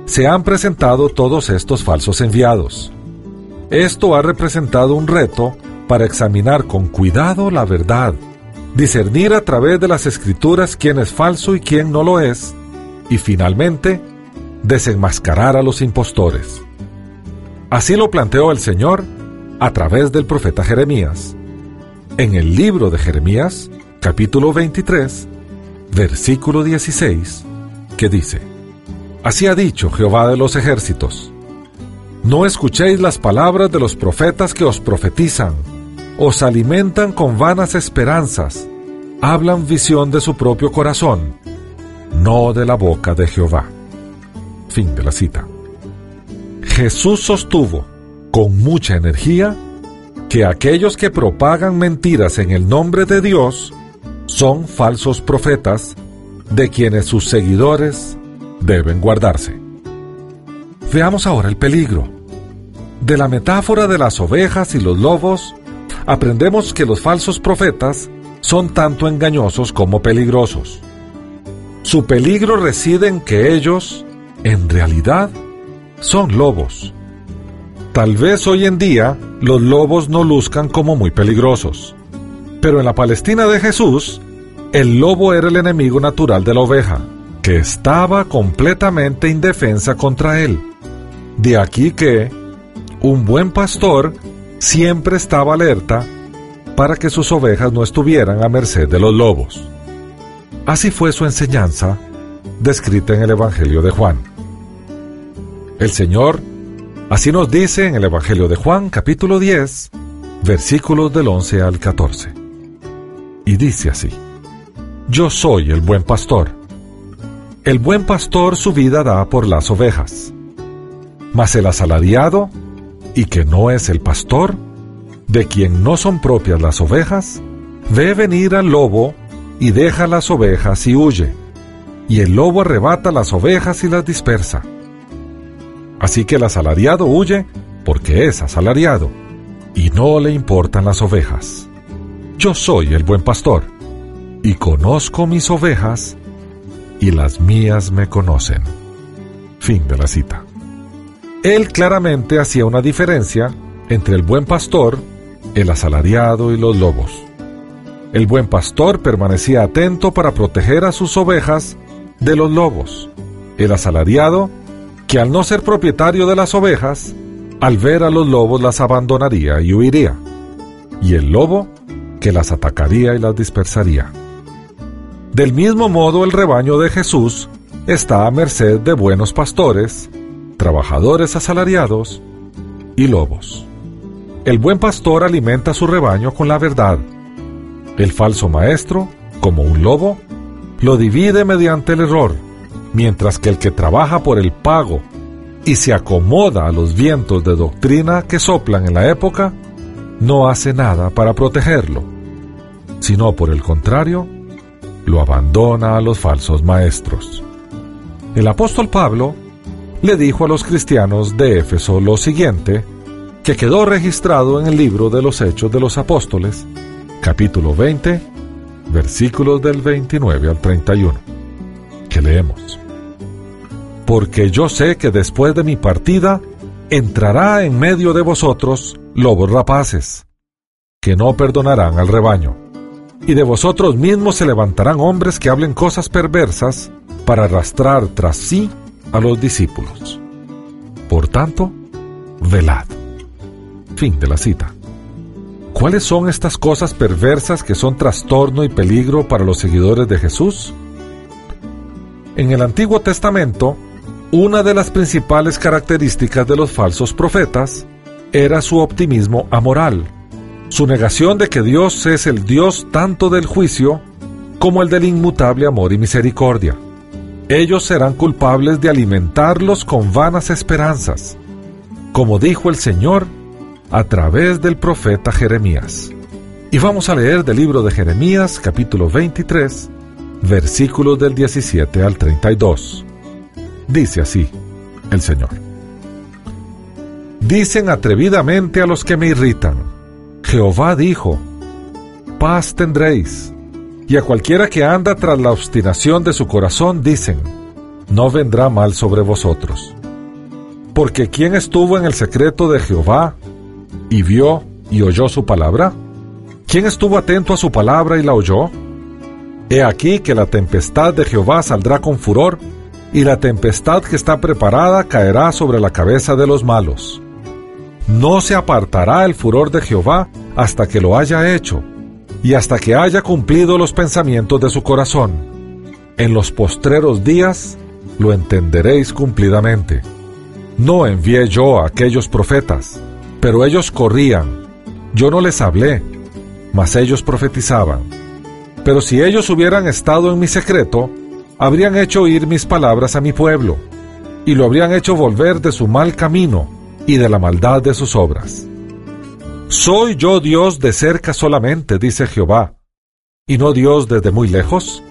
se han presentado todos estos falsos enviados. Esto ha representado un reto para examinar con cuidado la verdad, discernir a través de las escrituras quién es falso y quién no lo es, y finalmente, desenmascarar a los impostores. Así lo planteó el Señor a través del profeta Jeremías. En el libro de Jeremías, capítulo 23, versículo 16, que dice, Así ha dicho Jehová de los ejércitos, no escuchéis las palabras de los profetas que os profetizan, os alimentan con vanas esperanzas, hablan visión de su propio corazón, no de la boca de Jehová. Fin de la cita. Jesús sostuvo con mucha energía que aquellos que propagan mentiras en el nombre de Dios son falsos profetas de quienes sus seguidores deben guardarse. Veamos ahora el peligro. De la metáfora de las ovejas y los lobos, aprendemos que los falsos profetas son tanto engañosos como peligrosos. Su peligro reside en que ellos, en realidad, son lobos. Tal vez hoy en día los lobos no luzcan como muy peligrosos, pero en la Palestina de Jesús, el lobo era el enemigo natural de la oveja, que estaba completamente indefensa contra él. De aquí que un buen pastor siempre estaba alerta para que sus ovejas no estuvieran a merced de los lobos. Así fue su enseñanza, descrita en el Evangelio de Juan. El Señor así nos dice en el Evangelio de Juan capítulo 10, versículos del 11 al 14. Y dice así, Yo soy el buen pastor. El buen pastor su vida da por las ovejas. Mas el asalariado, y que no es el pastor, de quien no son propias las ovejas, ve venir al lobo y deja las ovejas y huye. Y el lobo arrebata las ovejas y las dispersa. Así que el asalariado huye porque es asalariado y no le importan las ovejas. Yo soy el buen pastor y conozco mis ovejas y las mías me conocen. Fin de la cita. Él claramente hacía una diferencia entre el buen pastor, el asalariado y los lobos. El buen pastor permanecía atento para proteger a sus ovejas de los lobos. El asalariado que al no ser propietario de las ovejas, al ver a los lobos las abandonaría y huiría, y el lobo que las atacaría y las dispersaría. Del mismo modo el rebaño de Jesús está a merced de buenos pastores, trabajadores asalariados y lobos. El buen pastor alimenta su rebaño con la verdad. El falso maestro, como un lobo, lo divide mediante el error, mientras que el que trabaja por el pago y se acomoda a los vientos de doctrina que soplan en la época, no hace nada para protegerlo, sino por el contrario, lo abandona a los falsos maestros. El apóstol Pablo le dijo a los cristianos de Éfeso lo siguiente, que quedó registrado en el libro de los Hechos de los Apóstoles, capítulo 20, versículos del 29 al 31, que leemos. Porque yo sé que después de mi partida entrará en medio de vosotros lobos rapaces, que no perdonarán al rebaño. Y de vosotros mismos se levantarán hombres que hablen cosas perversas para arrastrar tras sí a los discípulos. Por tanto, velad. Fin de la cita. ¿Cuáles son estas cosas perversas que son trastorno y peligro para los seguidores de Jesús? En el Antiguo Testamento, una de las principales características de los falsos profetas era su optimismo amoral, su negación de que Dios es el Dios tanto del juicio como el del inmutable amor y misericordia. Ellos serán culpables de alimentarlos con vanas esperanzas, como dijo el Señor a través del profeta Jeremías. Y vamos a leer del libro de Jeremías capítulo 23, versículos del 17 al 32. Dice así el Señor. Dicen atrevidamente a los que me irritan, Jehová dijo, paz tendréis. Y a cualquiera que anda tras la obstinación de su corazón dicen, no vendrá mal sobre vosotros. Porque ¿quién estuvo en el secreto de Jehová y vio y oyó su palabra? ¿Quién estuvo atento a su palabra y la oyó? He aquí que la tempestad de Jehová saldrá con furor, y la tempestad que está preparada caerá sobre la cabeza de los malos. No se apartará el furor de Jehová hasta que lo haya hecho, y hasta que haya cumplido los pensamientos de su corazón. En los postreros días lo entenderéis cumplidamente. No envié yo a aquellos profetas, pero ellos corrían. Yo no les hablé, mas ellos profetizaban. Pero si ellos hubieran estado en mi secreto, habrían hecho oír mis palabras a mi pueblo, y lo habrían hecho volver de su mal camino y de la maldad de sus obras. ¿Soy yo Dios de cerca solamente, dice Jehová, y no Dios desde muy lejos?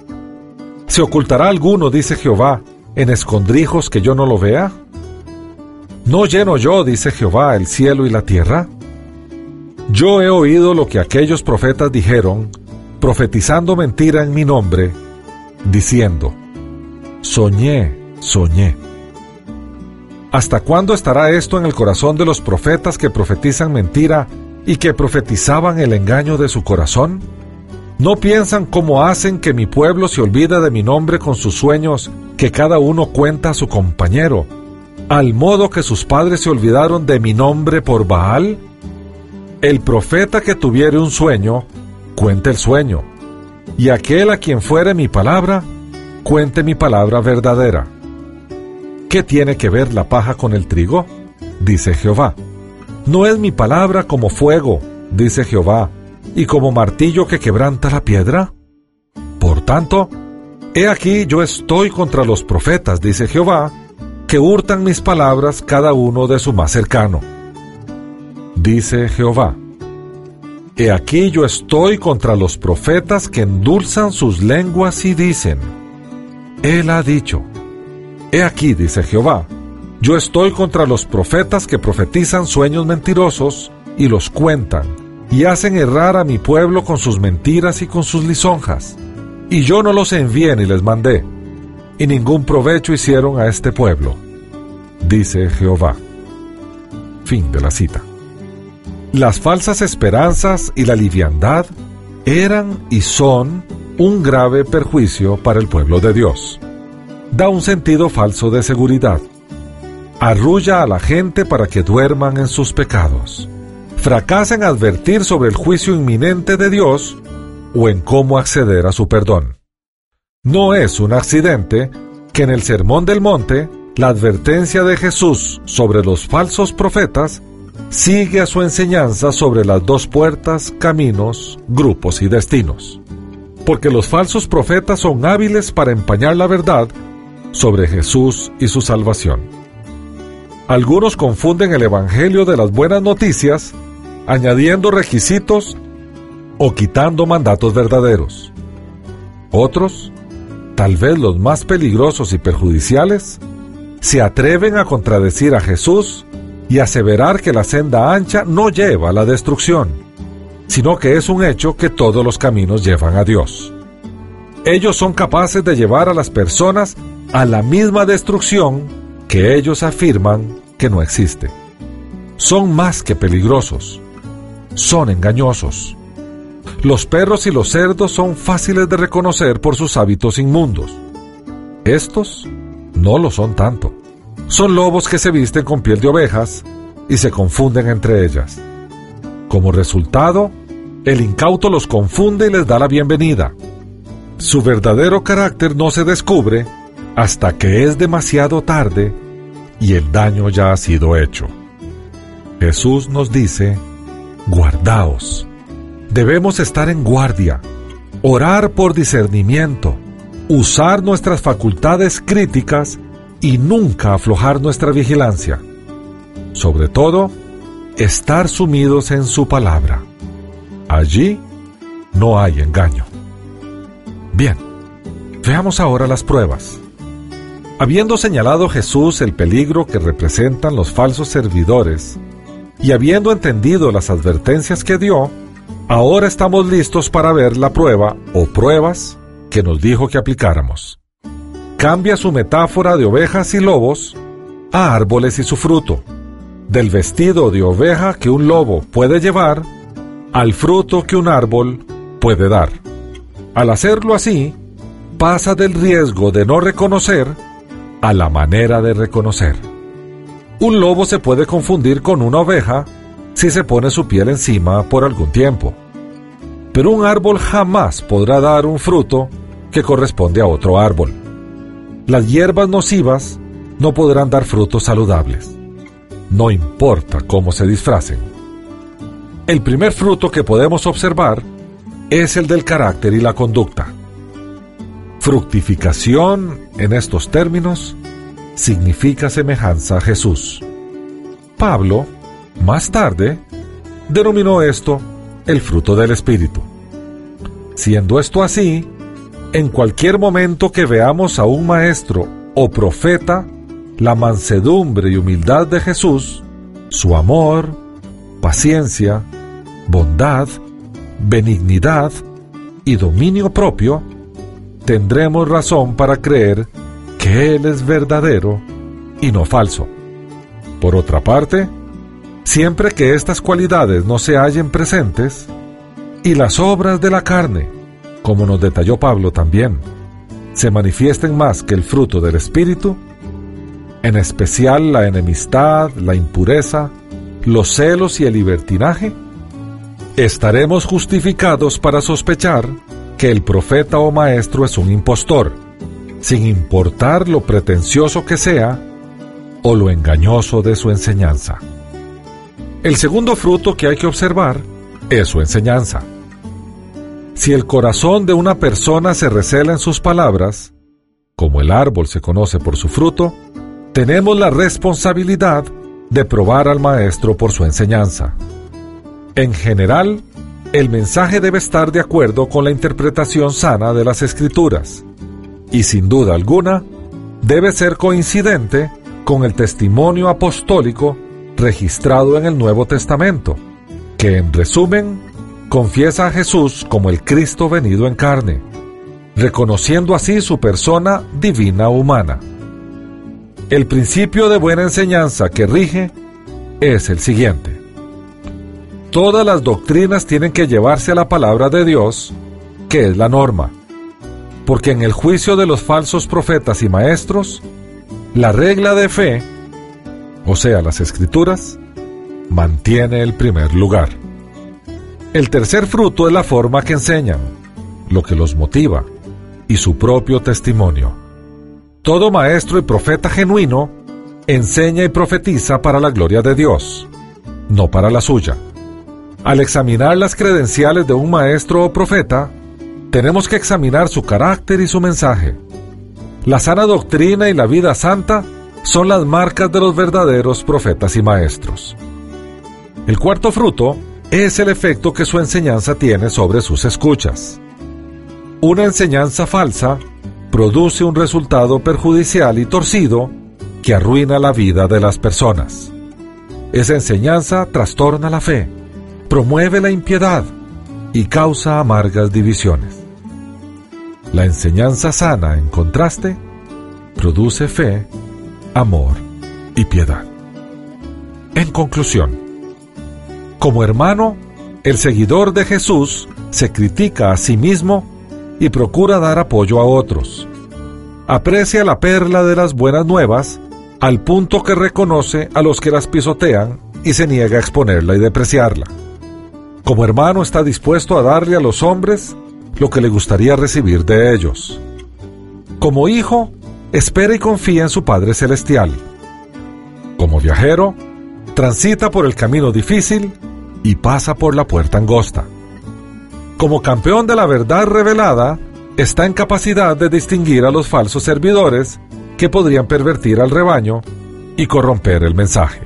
¿Se ocultará alguno, dice Jehová, en escondrijos que yo no lo vea? ¿No lleno yo, dice Jehová, el cielo y la tierra? Yo he oído lo que aquellos profetas dijeron, profetizando mentira en mi nombre, diciendo, Soñé, soñé. ¿Hasta cuándo estará esto en el corazón de los profetas que profetizan mentira y que profetizaban el engaño de su corazón? ¿No piensan cómo hacen que mi pueblo se olvida de mi nombre con sus sueños que cada uno cuenta a su compañero? al modo que sus padres se olvidaron de mi nombre por Baal? El profeta que tuviere un sueño, cuente el sueño, y aquel a quien fuere mi palabra, cuente mi palabra verdadera. ¿Qué tiene que ver la paja con el trigo? dice Jehová. ¿No es mi palabra como fuego, dice Jehová, y como martillo que quebranta la piedra? Por tanto, he aquí yo estoy contra los profetas, dice Jehová, que hurtan mis palabras cada uno de su más cercano. Dice Jehová, He aquí yo estoy contra los profetas que endulzan sus lenguas y dicen, Él ha dicho, He aquí, dice Jehová, yo estoy contra los profetas que profetizan sueños mentirosos y los cuentan, y hacen errar a mi pueblo con sus mentiras y con sus lisonjas. Y yo no los envié ni les mandé, y ningún provecho hicieron a este pueblo, dice Jehová. Fin de la cita. Las falsas esperanzas y la liviandad eran y son un grave perjuicio para el pueblo de Dios. Da un sentido falso de seguridad. Arrulla a la gente para que duerman en sus pecados. Fracasa en advertir sobre el juicio inminente de Dios o en cómo acceder a su perdón. No es un accidente que en el Sermón del Monte la advertencia de Jesús sobre los falsos profetas sigue a su enseñanza sobre las dos puertas, caminos, grupos y destinos. Porque los falsos profetas son hábiles para empañar la verdad sobre Jesús y su salvación. Algunos confunden el Evangelio de las buenas noticias añadiendo requisitos o quitando mandatos verdaderos. Otros, tal vez los más peligrosos y perjudiciales, se atreven a contradecir a Jesús y aseverar que la senda ancha no lleva a la destrucción, sino que es un hecho que todos los caminos llevan a Dios. Ellos son capaces de llevar a las personas a la misma destrucción que ellos afirman que no existe. Son más que peligrosos, son engañosos. Los perros y los cerdos son fáciles de reconocer por sus hábitos inmundos. Estos no lo son tanto. Son lobos que se visten con piel de ovejas y se confunden entre ellas. Como resultado, el incauto los confunde y les da la bienvenida. Su verdadero carácter no se descubre hasta que es demasiado tarde y el daño ya ha sido hecho. Jesús nos dice, guardaos. Debemos estar en guardia, orar por discernimiento, usar nuestras facultades críticas y nunca aflojar nuestra vigilancia. Sobre todo, estar sumidos en su palabra. Allí no hay engaño. Bien, veamos ahora las pruebas. Habiendo señalado Jesús el peligro que representan los falsos servidores, y habiendo entendido las advertencias que dio, ahora estamos listos para ver la prueba o pruebas que nos dijo que aplicáramos. Cambia su metáfora de ovejas y lobos a árboles y su fruto, del vestido de oveja que un lobo puede llevar al fruto que un árbol puede dar. Al hacerlo así, pasa del riesgo de no reconocer a la manera de reconocer. Un lobo se puede confundir con una oveja si se pone su piel encima por algún tiempo. Pero un árbol jamás podrá dar un fruto que corresponde a otro árbol. Las hierbas nocivas no podrán dar frutos saludables. No importa cómo se disfracen. El primer fruto que podemos observar es el del carácter y la conducta. Fructificación, en estos términos, significa semejanza a Jesús. Pablo, más tarde, denominó esto el fruto del Espíritu. Siendo esto así, en cualquier momento que veamos a un maestro o profeta, la mansedumbre y humildad de Jesús, su amor, paciencia, bondad, benignidad y dominio propio, tendremos razón para creer que Él es verdadero y no falso. Por otra parte, siempre que estas cualidades no se hallen presentes, y las obras de la carne, como nos detalló Pablo también, se manifiesten más que el fruto del Espíritu, en especial la enemistad, la impureza, los celos y el libertinaje, estaremos justificados para sospechar que el profeta o maestro es un impostor, sin importar lo pretencioso que sea o lo engañoso de su enseñanza. El segundo fruto que hay que observar es su enseñanza. Si el corazón de una persona se recela en sus palabras, como el árbol se conoce por su fruto, tenemos la responsabilidad de probar al maestro por su enseñanza. En general, el mensaje debe estar de acuerdo con la interpretación sana de las escrituras y sin duda alguna debe ser coincidente con el testimonio apostólico registrado en el Nuevo Testamento, que en resumen confiesa a Jesús como el Cristo venido en carne, reconociendo así su persona divina humana. El principio de buena enseñanza que rige es el siguiente. Todas las doctrinas tienen que llevarse a la palabra de Dios, que es la norma, porque en el juicio de los falsos profetas y maestros, la regla de fe, o sea, las escrituras, mantiene el primer lugar. El tercer fruto es la forma que enseñan, lo que los motiva, y su propio testimonio. Todo maestro y profeta genuino enseña y profetiza para la gloria de Dios. no para la suya. Al examinar las credenciales de un maestro o profeta, tenemos que examinar su carácter y su mensaje. La sana doctrina y la vida santa son las marcas de los verdaderos profetas y maestros. El cuarto fruto es el efecto que su enseñanza tiene sobre sus escuchas. Una enseñanza falsa produce un resultado perjudicial y torcido que arruina la vida de las personas. Esa enseñanza trastorna la fe, promueve la impiedad y causa amargas divisiones. La enseñanza sana, en contraste, produce fe, amor y piedad. En conclusión, como hermano, el seguidor de Jesús se critica a sí mismo y procura dar apoyo a otros. Aprecia la perla de las buenas nuevas al punto que reconoce a los que las pisotean y se niega a exponerla y depreciarla. Como hermano está dispuesto a darle a los hombres lo que le gustaría recibir de ellos. Como hijo, espera y confía en su Padre Celestial. Como viajero, transita por el camino difícil y pasa por la puerta angosta. Como campeón de la verdad revelada, está en capacidad de distinguir a los falsos servidores que podrían pervertir al rebaño y corromper el mensaje.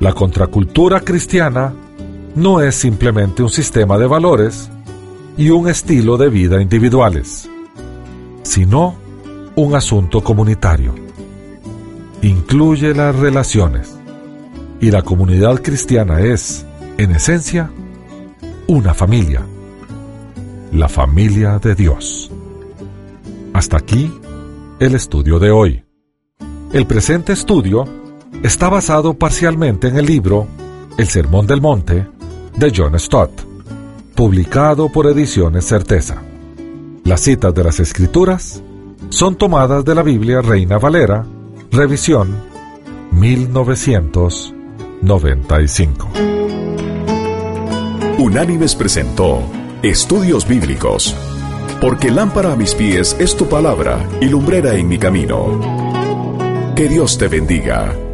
La contracultura cristiana no es simplemente un sistema de valores y un estilo de vida individuales, sino un asunto comunitario. Incluye las relaciones y la comunidad cristiana es, en esencia, una familia, la familia de Dios. Hasta aquí el estudio de hoy. El presente estudio está basado parcialmente en el libro El Sermón del Monte de John Stott, publicado por Ediciones Certeza. Las citas de las Escrituras son tomadas de la Biblia Reina Valera, revisión 1995. Unánimes presentó Estudios Bíblicos porque lámpara a mis pies es tu palabra y lumbrera en mi camino. Que Dios te bendiga.